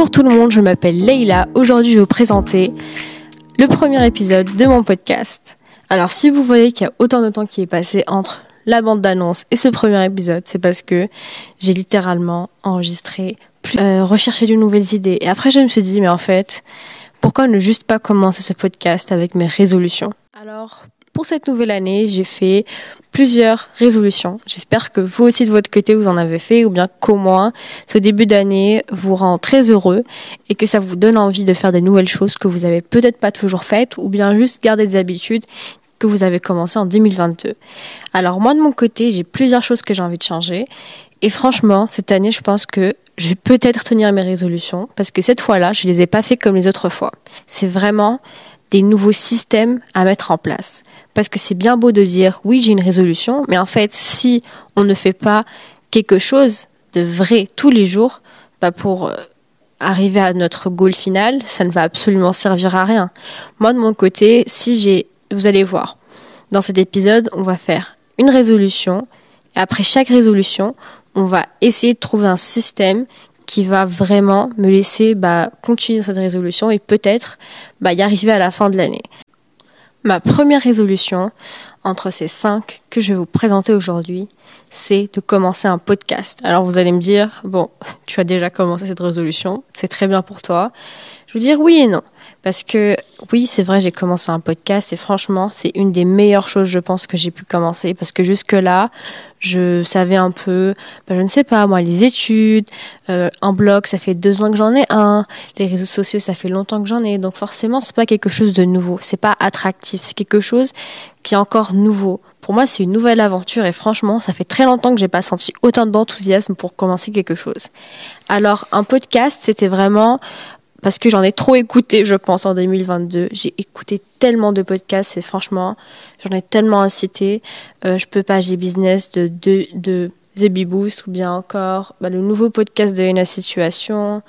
Bonjour tout le monde, je m'appelle Leila. Aujourd'hui, je vais vous présenter le premier épisode de mon podcast. Alors, si vous voyez qu'il y a autant de temps qui est passé entre la bande d'annonce et ce premier épisode, c'est parce que j'ai littéralement enregistré, euh, recherché de nouvelles idées. Et après, je me suis dit, mais en fait, pourquoi ne juste pas commencer ce podcast avec mes résolutions? Alors, pour cette nouvelle année, j'ai fait plusieurs résolutions. J'espère que vous aussi de votre côté vous en avez fait ou bien qu'au moins ce début d'année vous rend très heureux et que ça vous donne envie de faire des nouvelles choses que vous avez peut-être pas toujours faites ou bien juste garder des habitudes que vous avez commencé en 2022. Alors moi de mon côté, j'ai plusieurs choses que j'ai envie de changer et franchement, cette année, je pense que je vais peut-être tenir mes résolutions parce que cette fois-là, je les ai pas fait comme les autres fois. C'est vraiment des nouveaux systèmes à mettre en place. Parce que c'est bien beau de dire oui, j'ai une résolution, mais en fait, si on ne fait pas quelque chose de vrai tous les jours, bah pour euh, arriver à notre goal final, ça ne va absolument servir à rien. Moi, de mon côté, si j'ai, vous allez voir, dans cet épisode, on va faire une résolution, et après chaque résolution, on va essayer de trouver un système qui va vraiment me laisser bah, continuer cette résolution et peut-être bah, y arriver à la fin de l'année. Ma première résolution, entre ces cinq que je vais vous présenter aujourd'hui, c'est de commencer un podcast. Alors vous allez me dire, bon, tu as déjà commencé cette résolution, c'est très bien pour toi. Je veux dire oui et non. Parce que oui, c'est vrai, j'ai commencé un podcast et franchement, c'est une des meilleures choses, je pense, que j'ai pu commencer. Parce que jusque-là, je savais un peu, ben, je ne sais pas, moi, les études, euh, un blog, ça fait deux ans que j'en ai un, les réseaux sociaux, ça fait longtemps que j'en ai. Donc forcément, c'est pas quelque chose de nouveau, c'est pas attractif, c'est quelque chose qui est encore nouveau. Pour moi, c'est une nouvelle aventure et franchement, ça fait très longtemps que j'ai pas senti autant d'enthousiasme pour commencer quelque chose. Alors, un podcast, c'était vraiment parce que j'en ai trop écouté, je pense, en 2022. J'ai écouté tellement de podcasts et franchement, j'en ai tellement incité. Euh, je peux pas, j'ai business de, de, de The Bee Boost ou bien encore bah, le nouveau podcast de Ena Situation.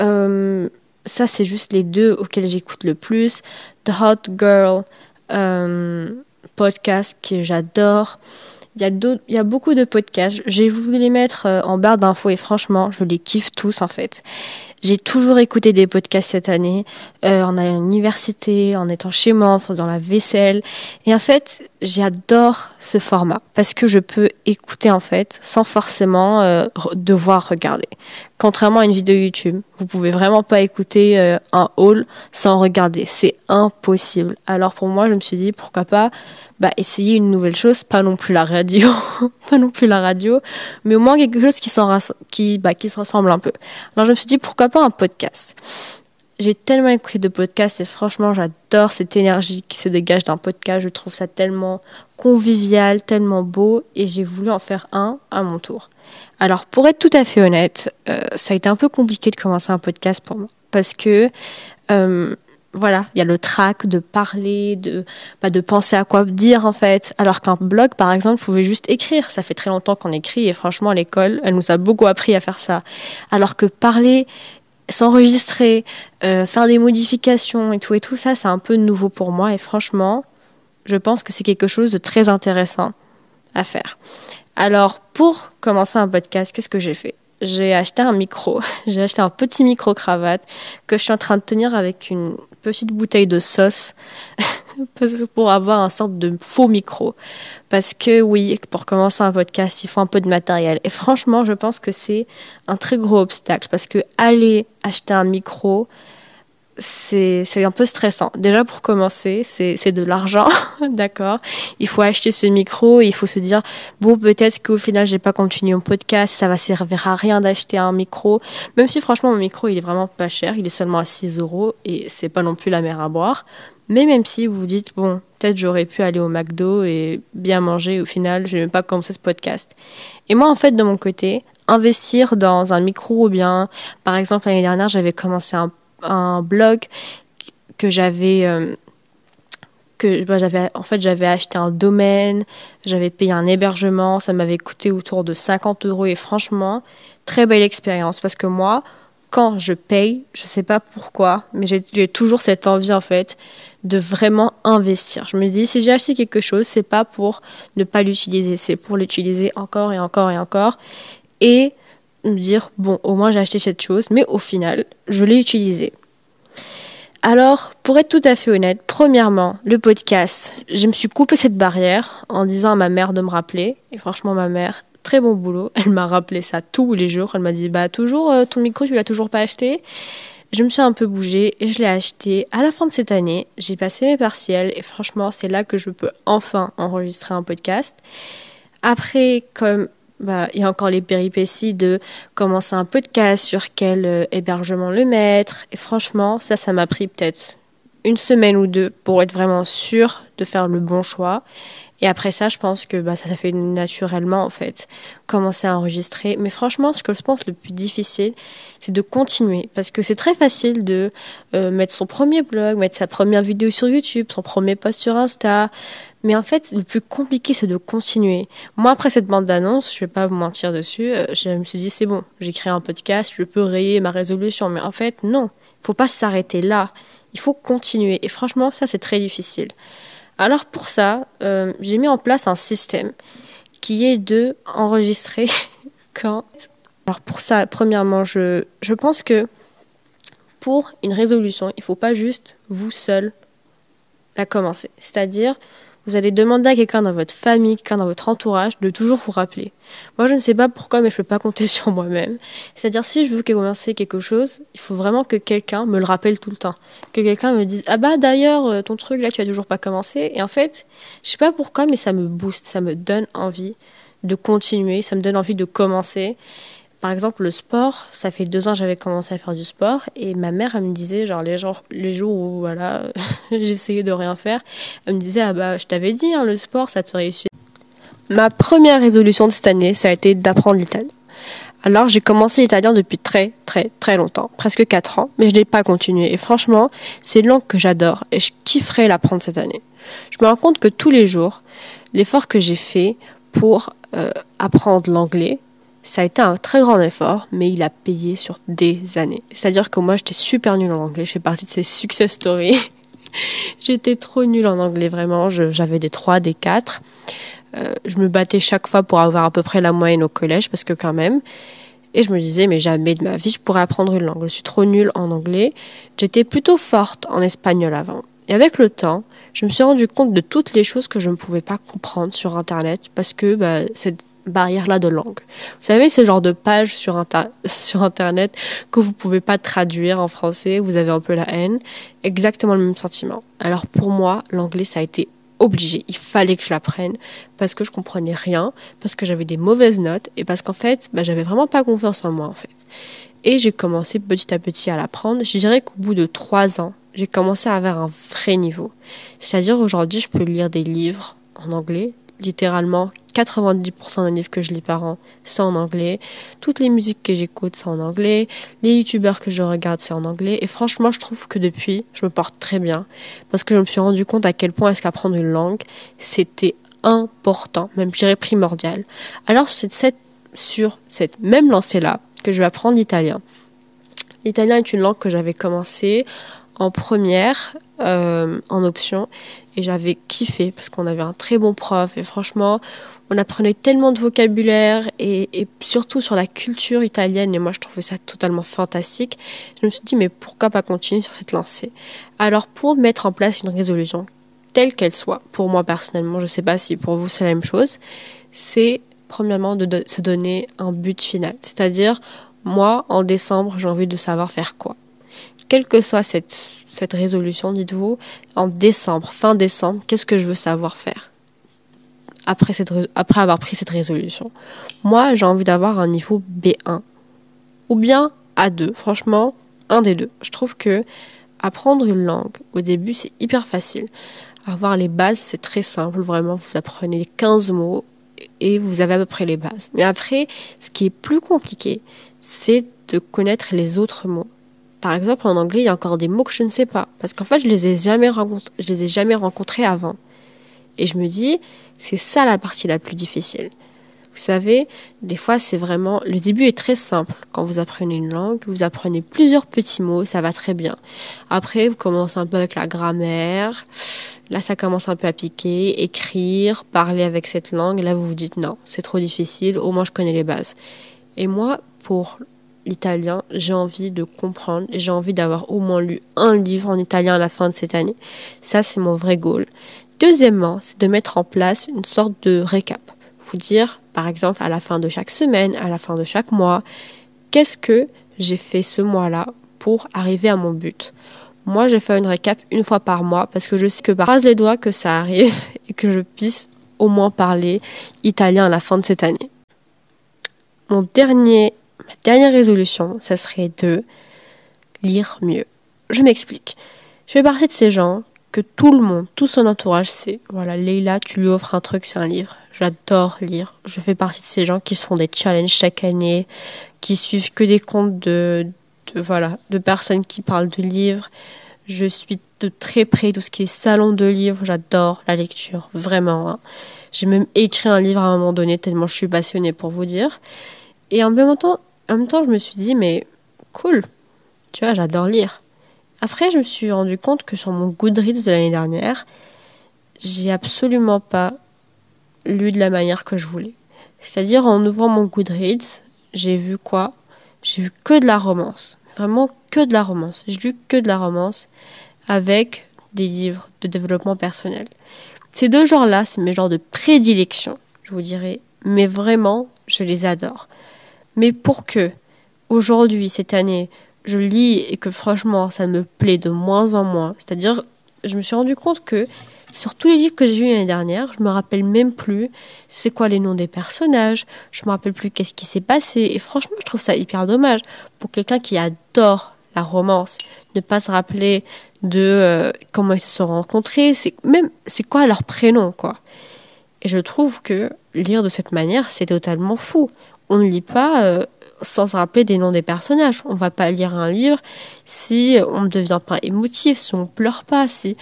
Euh, ça, c'est juste les deux auxquels j'écoute le plus. The Hot Girl euh, podcast que j'adore. Il y, a il y a beaucoup de podcasts. J'ai voulu les mettre euh, en barre d'infos et franchement, je les kiffe tous en fait. J'ai toujours écouté des podcasts cette année, euh, en allant à l'université, en étant chez moi, en faisant la vaisselle. Et en fait, j'adore ce format parce que je peux écouter en fait sans forcément euh, devoir regarder. Contrairement à une vidéo YouTube, vous pouvez vraiment pas écouter euh, un haul sans regarder. C'est impossible. Alors pour moi, je me suis dit pourquoi pas bah, essayer une nouvelle chose, pas non plus la radio, pas non plus la radio, mais au moins quelque chose qui, bah, qui se ressemble un peu. Alors je me suis dit pourquoi pas un podcast? J'ai tellement écouté de podcasts et franchement j'adore cette énergie qui se dégage d'un podcast. Je trouve ça tellement convivial, tellement beau et j'ai voulu en faire un à mon tour. Alors pour être tout à fait honnête, euh, ça a été un peu compliqué de commencer un podcast pour moi parce que euh, voilà, il y a le trac de parler, de bah, de penser à quoi dire en fait. Alors qu'un blog, par exemple, vous pouvez juste écrire. Ça fait très longtemps qu'on écrit et franchement, l'école, elle nous a beaucoup appris à faire ça. Alors que parler, s'enregistrer, euh, faire des modifications et tout et tout ça, c'est un peu nouveau pour moi et franchement, je pense que c'est quelque chose de très intéressant à faire. Alors, pour commencer un podcast, qu'est-ce que j'ai fait? J'ai acheté un micro. J'ai acheté un petit micro cravate que je suis en train de tenir avec une petite bouteille de sauce pour avoir un sorte de faux micro. Parce que oui, pour commencer un podcast, il faut un peu de matériel. Et franchement, je pense que c'est un très gros obstacle parce que aller acheter un micro, c'est un peu stressant. Déjà pour commencer, c'est de l'argent, d'accord. Il faut acheter ce micro, il faut se dire bon peut-être qu'au final j'ai pas continué mon podcast, ça va servir à rien d'acheter un micro. Même si franchement mon micro il est vraiment pas cher, il est seulement à 6 euros et c'est pas non plus la mer à boire. Mais même si vous vous dites bon peut-être j'aurais pu aller au McDo et bien manger, au final je vais même pas commencer ce podcast. Et moi en fait de mon côté investir dans un micro ou bien par exemple l'année dernière j'avais commencé un un blog que j'avais euh, que bah, j'avais en fait j'avais acheté un domaine, j'avais payé un hébergement, ça m'avait coûté autour de 50 euros et franchement très belle expérience parce que moi quand je paye, je sais pas pourquoi, mais j'ai toujours cette envie en fait de vraiment investir. Je me dis si j'ai acheté quelque chose, c'est pas pour ne pas l'utiliser, c'est pour l'utiliser encore et encore et encore et me dire, bon, au moins j'ai acheté cette chose, mais au final, je l'ai utilisée. Alors, pour être tout à fait honnête, premièrement, le podcast, je me suis coupé cette barrière en disant à ma mère de me rappeler. Et franchement, ma mère, très bon boulot. Elle m'a rappelé ça tous les jours. Elle m'a dit, bah toujours, euh, ton micro, tu l'as toujours pas acheté. Je me suis un peu bougée et je l'ai acheté à la fin de cette année. J'ai passé mes partiels et franchement, c'est là que je peux enfin enregistrer un podcast. Après, comme bah, il y a encore les péripéties de commencer un podcast, sur quel euh, hébergement le mettre. Et franchement, ça, ça m'a pris peut-être une semaine ou deux pour être vraiment sûr de faire le bon choix. Et après ça, je pense que bah, ça, ça fait naturellement, en fait, commencer à enregistrer. Mais franchement, ce que je pense le plus difficile, c'est de continuer. Parce que c'est très facile de euh, mettre son premier blog, mettre sa première vidéo sur YouTube, son premier post sur Insta, mais en fait, le plus compliqué, c'est de continuer. Moi, après cette bande d'annonces, je vais pas vous mentir dessus, euh, je me suis dit, c'est bon, j'ai créé un podcast, je peux rayer ma résolution. Mais en fait, non. Il faut pas s'arrêter là. Il faut continuer. Et franchement, ça, c'est très difficile. Alors, pour ça, euh, j'ai mis en place un système qui est de enregistrer quand. Alors, pour ça, premièrement, je, je pense que pour une résolution, il faut pas juste vous seul la commencer. C'est-à-dire, vous allez demander à quelqu'un dans votre famille, quelqu'un dans votre entourage de toujours vous rappeler. Moi, je ne sais pas pourquoi, mais je peux pas compter sur moi-même. C'est-à-dire, si je veux commencer quelque chose, il faut vraiment que quelqu'un me le rappelle tout le temps. Que quelqu'un me dise, ah bah, d'ailleurs, euh, ton truc, là, tu as toujours pas commencé. Et en fait, je sais pas pourquoi, mais ça me booste, ça me donne envie de continuer, ça me donne envie de commencer. Par exemple, le sport, ça fait deux ans que j'avais commencé à faire du sport et ma mère, elle me disait, genre les jours, les jours où voilà, j'essayais de rien faire, elle me disait, ah bah je t'avais dit, hein, le sport, ça te réussit. Ma première résolution de cette année, ça a été d'apprendre l'italien. Alors j'ai commencé l'italien depuis très très très longtemps, presque quatre ans, mais je n'ai pas continué. Et franchement, c'est une langue que j'adore et je kifferais l'apprendre cette année. Je me rends compte que tous les jours, l'effort que j'ai fait pour euh, apprendre l'anglais, ça a été un très grand effort, mais il a payé sur des années. C'est-à-dire que moi, j'étais super nulle en anglais. Je fais partie de ces success stories. j'étais trop nulle en anglais, vraiment. J'avais des 3, des 4. Euh, je me battais chaque fois pour avoir à peu près la moyenne au collège, parce que quand même. Et je me disais, mais jamais de ma vie, je pourrais apprendre une langue. Je suis trop nulle en anglais. J'étais plutôt forte en espagnol avant. Et avec le temps, je me suis rendu compte de toutes les choses que je ne pouvais pas comprendre sur Internet parce que bah, c'est barrière-là de langue. Vous savez, ce genre de page sur, sur Internet que vous pouvez pas traduire en français, vous avez un peu la haine, exactement le même sentiment. Alors pour moi, l'anglais, ça a été obligé. Il fallait que je l'apprenne parce que je comprenais rien, parce que j'avais des mauvaises notes et parce qu'en fait, bah, j'avais vraiment pas confiance en moi en fait. Et j'ai commencé petit à petit à l'apprendre. Je dirais qu'au bout de trois ans, j'ai commencé à avoir un vrai niveau. C'est-à-dire aujourd'hui, je peux lire des livres en anglais, littéralement 90% des livres que je lis par an, c'est en anglais. Toutes les musiques que j'écoute, c'est en anglais. Les youtubeurs que je regarde, c'est en anglais. Et franchement, je trouve que depuis, je me porte très bien. Parce que je me suis rendu compte à quel point est-ce qu'apprendre une langue, c'était important, même je dirais primordial. Alors, c'est cette, sur cette même lancée-là que je vais apprendre l'italien. L'italien est une langue que j'avais commencé en première, euh, en option, et j'avais kiffé parce qu'on avait un très bon prof et franchement on apprenait tellement de vocabulaire et, et, surtout sur la culture italienne et moi je trouvais ça totalement fantastique. Je me suis dit mais pourquoi pas continuer sur cette lancée? Alors pour mettre en place une résolution telle qu'elle soit, pour moi personnellement, je sais pas si pour vous c'est la même chose, c'est premièrement de, se donner un but final. C'est-à-dire moi en décembre j'ai envie de savoir faire quoi. Quelle que soit cette résolution, dites-vous, en décembre, fin décembre, qu'est-ce que je veux savoir faire après, après avoir pris cette résolution? Moi, j'ai envie d'avoir un niveau B1 ou bien A2. Franchement, un des deux. Je trouve que apprendre une langue, au début, c'est hyper facile. Avoir les bases, c'est très simple. Vraiment, vous apprenez 15 mots et vous avez à peu près les bases. Mais après, ce qui est plus compliqué, c'est de connaître les autres mots. Par exemple, en anglais, il y a encore des mots que je ne sais pas. Parce qu'en fait, je les ai jamais rencontrés, les ai jamais rencontrés avant. Et je me dis, c'est ça la partie la plus difficile. Vous savez, des fois, c'est vraiment, le début est très simple. Quand vous apprenez une langue, vous apprenez plusieurs petits mots, ça va très bien. Après, vous commencez un peu avec la grammaire. Là, ça commence un peu à piquer, écrire, parler avec cette langue. Là, vous vous dites non, c'est trop difficile. Au moins, je connais les bases. Et moi, pour l'italien. J'ai envie de comprendre j'ai envie d'avoir au moins lu un livre en italien à la fin de cette année. Ça, c'est mon vrai goal. Deuxièmement, c'est de mettre en place une sorte de récap. Vous dire, par exemple, à la fin de chaque semaine, à la fin de chaque mois, qu'est-ce que j'ai fait ce mois-là pour arriver à mon but. Moi, j'ai fait une récap une fois par mois parce que je sais que par les doigts que ça arrive et que je puisse au moins parler italien à la fin de cette année. Mon dernier, ma dernière résolution, ça serait de lire mieux. Je m'explique. Je fais partie de ces gens que tout le monde, tout son entourage sait. Voilà, Leila, tu lui offres un truc, c'est un livre. J'adore lire. Je fais partie de ces gens qui se font des challenges chaque année, qui suivent que des comptes de, de voilà, de personnes qui parlent de livres. Je suis de très près tout ce qui est salon de livres. J'adore la lecture, vraiment. Hein. J'ai même écrit un livre à un moment donné tellement je suis passionnée pour vous dire. Et en même temps, en même temps, je me suis dit mais cool, tu vois, j'adore lire. Après, je me suis rendu compte que sur mon Goodreads de l'année dernière, j'ai absolument pas lu de la manière que je voulais. C'est-à-dire en ouvrant mon Goodreads, j'ai vu quoi? J'ai vu que de la romance. Vraiment que de la romance. J'ai lu que de la romance avec des livres de développement personnel. Ces deux genres-là, c'est mes genres de prédilection, je vous dirais. Mais vraiment, je les adore. Mais pour que, aujourd'hui, cette année, je lis et que franchement, ça me plaît de moins en moins, c'est-à-dire, je me suis rendu compte que sur tous les livres que j'ai vus l'année dernière, je me rappelle même plus c'est quoi les noms des personnages, je me rappelle plus qu'est-ce qui s'est passé. Et franchement, je trouve ça hyper dommage pour quelqu'un qui adore la romance, ne pas se rappeler de euh, comment ils se sont rencontrés, c'est même c'est quoi leur prénom quoi. Et je trouve que lire de cette manière, c'est totalement fou. On ne lit pas euh, sans se rappeler des noms des personnages. On va pas lire un livre si on ne devient pas émotif, si on pleure pas, si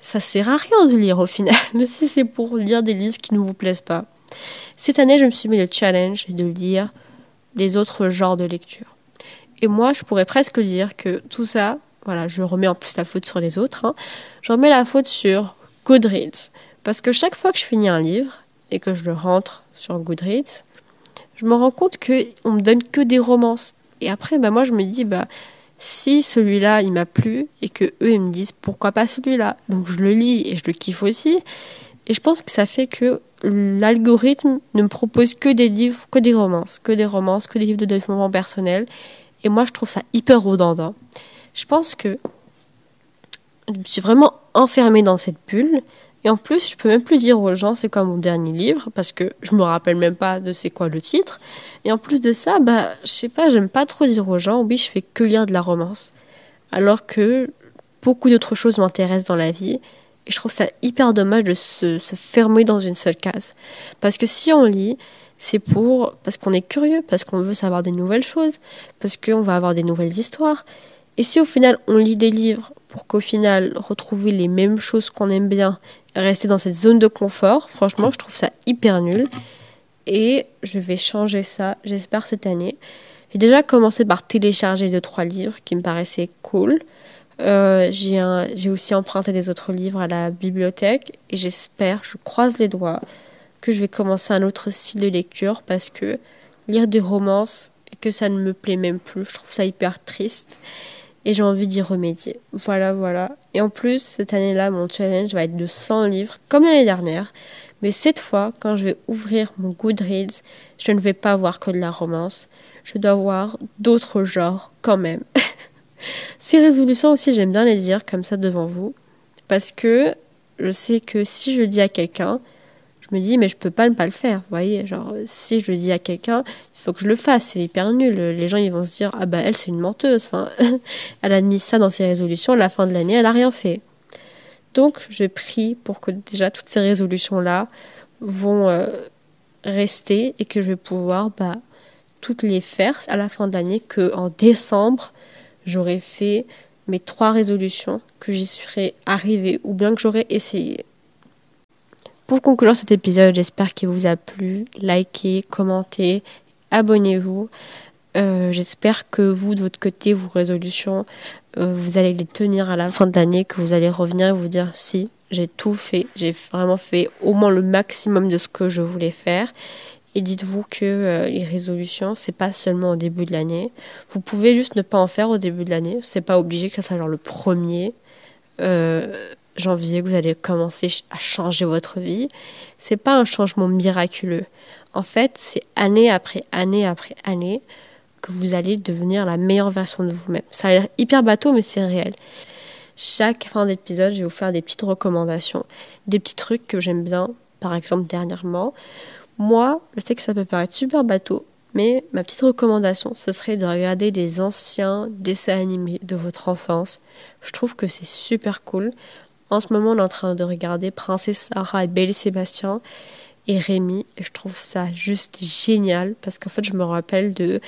ça sert à rien de lire au final, si c'est pour lire des livres qui ne vous plaisent pas. Cette année, je me suis mis le challenge de lire des autres genres de lecture. Et moi, je pourrais presque dire que tout ça, voilà, je remets en plus la faute sur les autres, hein, je remets la faute sur Goodreads. Parce que chaque fois que je finis un livre et que je le rentre sur Goodreads, je me rends compte qu'on me donne que des romances. Et après, bah, moi, je me dis, bah, si celui-là il m'a plu et que eux ils me disent pourquoi pas celui-là, donc je le lis et je le kiffe aussi. Et je pense que ça fait que l'algorithme ne me propose que des livres, que des romances, que des romances, que des livres de développement personnel. Et moi je trouve ça hyper redondant. Je pense que je me suis vraiment enfermée dans cette bulle et en plus, je peux même plus dire aux gens c'est quoi mon dernier livre parce que je me rappelle même pas de c'est quoi le titre. Et en plus de ça, bah, je sais pas, j'aime pas trop dire aux gens oui, je fais que lire de la romance. Alors que beaucoup d'autres choses m'intéressent dans la vie. Et je trouve ça hyper dommage de se, se fermer dans une seule case. Parce que si on lit, c'est pour, parce qu'on est curieux, parce qu'on veut savoir des nouvelles choses, parce qu'on va avoir des nouvelles histoires. Et si au final on lit des livres pour qu'au final retrouver les mêmes choses qu'on aime bien rester dans cette zone de confort. Franchement, je trouve ça hyper nul. Et je vais changer ça, j'espère, cette année. J'ai déjà commencé par télécharger deux, trois livres qui me paraissaient cool. Euh, j'ai aussi emprunté des autres livres à la bibliothèque et j'espère, je croise les doigts, que je vais commencer un autre style de lecture parce que lire des romances et que ça ne me plaît même plus, je trouve ça hyper triste et j'ai envie d'y remédier. Voilà, voilà. Et en plus, cette année-là, mon challenge va être de 100 livres, comme l'année dernière. Mais cette fois, quand je vais ouvrir mon Goodreads, je ne vais pas voir que de la romance. Je dois voir d'autres genres quand même. Ces résolutions aussi, j'aime bien les dire comme ça devant vous. Parce que je sais que si je dis à quelqu'un, je me dis mais je peux pas ne pas le faire, vous voyez, genre si je le dis à quelqu'un, il faut que je le fasse, c'est hyper nul. Les gens ils vont se dire ah bah elle c'est une menteuse, elle a mis ça dans ses résolutions, à la fin de l'année elle a rien fait. Donc je prie pour que déjà toutes ces résolutions là vont euh, rester et que je vais pouvoir bah toutes les faire à la fin de l'année que en décembre j'aurai fait mes trois résolutions que j'y serai arrivée ou bien que j'aurai essayé. Pour conclure cet épisode, j'espère qu'il vous a plu. Likez, commentez, abonnez-vous. Euh, j'espère que vous, de votre côté, vos résolutions, euh, vous allez les tenir à la fin de l'année, que vous allez revenir et vous dire si j'ai tout fait, j'ai vraiment fait au moins le maximum de ce que je voulais faire. Et dites-vous que euh, les résolutions, c'est pas seulement au début de l'année. Vous pouvez juste ne pas en faire au début de l'année. C'est pas obligé que ce soit le premier janvier que vous allez commencer à changer votre vie. C'est pas un changement miraculeux. En fait, c'est année après année après année que vous allez devenir la meilleure version de vous-même. Ça a l'air hyper bateau, mais c'est réel. Chaque fin d'épisode, je vais vous faire des petites recommandations, des petits trucs que j'aime bien. Par exemple, dernièrement, moi, je sais que ça peut paraître super bateau, mais ma petite recommandation, ce serait de regarder des anciens dessins animés de votre enfance. Je trouve que c'est super cool. En ce moment, on est en train de regarder Princesse Sarah et Belle Sébastien et Rémi. Je trouve ça juste génial parce qu'en fait, je me rappelle de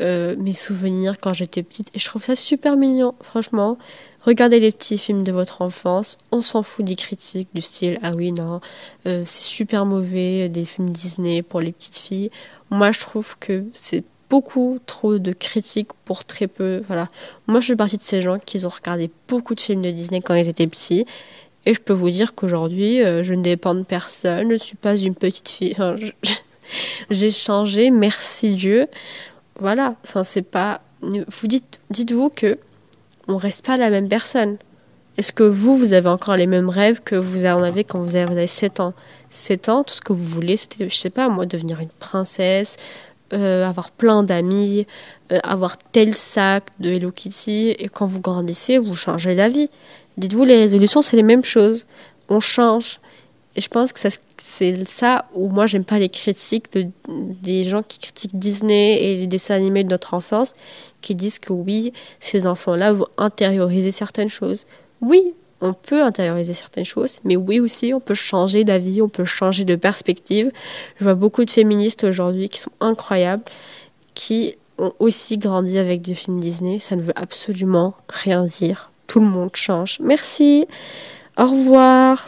euh, mes souvenirs quand j'étais petite et je trouve ça super mignon, franchement. Regardez les petits films de votre enfance, on s'en fout des critiques du style ah oui non, euh, c'est super mauvais des films Disney pour les petites filles. Moi je trouve que c'est beaucoup trop de critiques pour très peu. Voilà. Moi je fais partie de ces gens qui ont regardé beaucoup de films de Disney quand ils étaient petits. Et je peux vous dire qu'aujourd'hui, euh, je ne dépends de personne, je ne suis pas une petite fille. J'ai changé, merci Dieu. Voilà, enfin c'est pas. Vous dites, dites-vous que on reste pas la même personne. Est-ce que vous, vous avez encore les mêmes rêves que vous en avez quand vous avez 7 ans? 7 ans, tout ce que vous voulez, c'était, je sais pas, moi, devenir une princesse, euh, avoir plein d'amis, euh, avoir tel sac de Hello Kitty, et quand vous grandissez, vous changez d'avis. Dites-vous, les résolutions, c'est les mêmes choses. On change. Et je pense que c'est ça où moi j'aime pas les critiques de, des gens qui critiquent Disney et les dessins animés de notre enfance, qui disent que oui, ces enfants-là vont intérioriser certaines choses. Oui, on peut intérioriser certaines choses, mais oui aussi, on peut changer d'avis, on peut changer de perspective. Je vois beaucoup de féministes aujourd'hui qui sont incroyables, qui ont aussi grandi avec des films Disney. Ça ne veut absolument rien dire. Tout le monde change. Merci. Au revoir.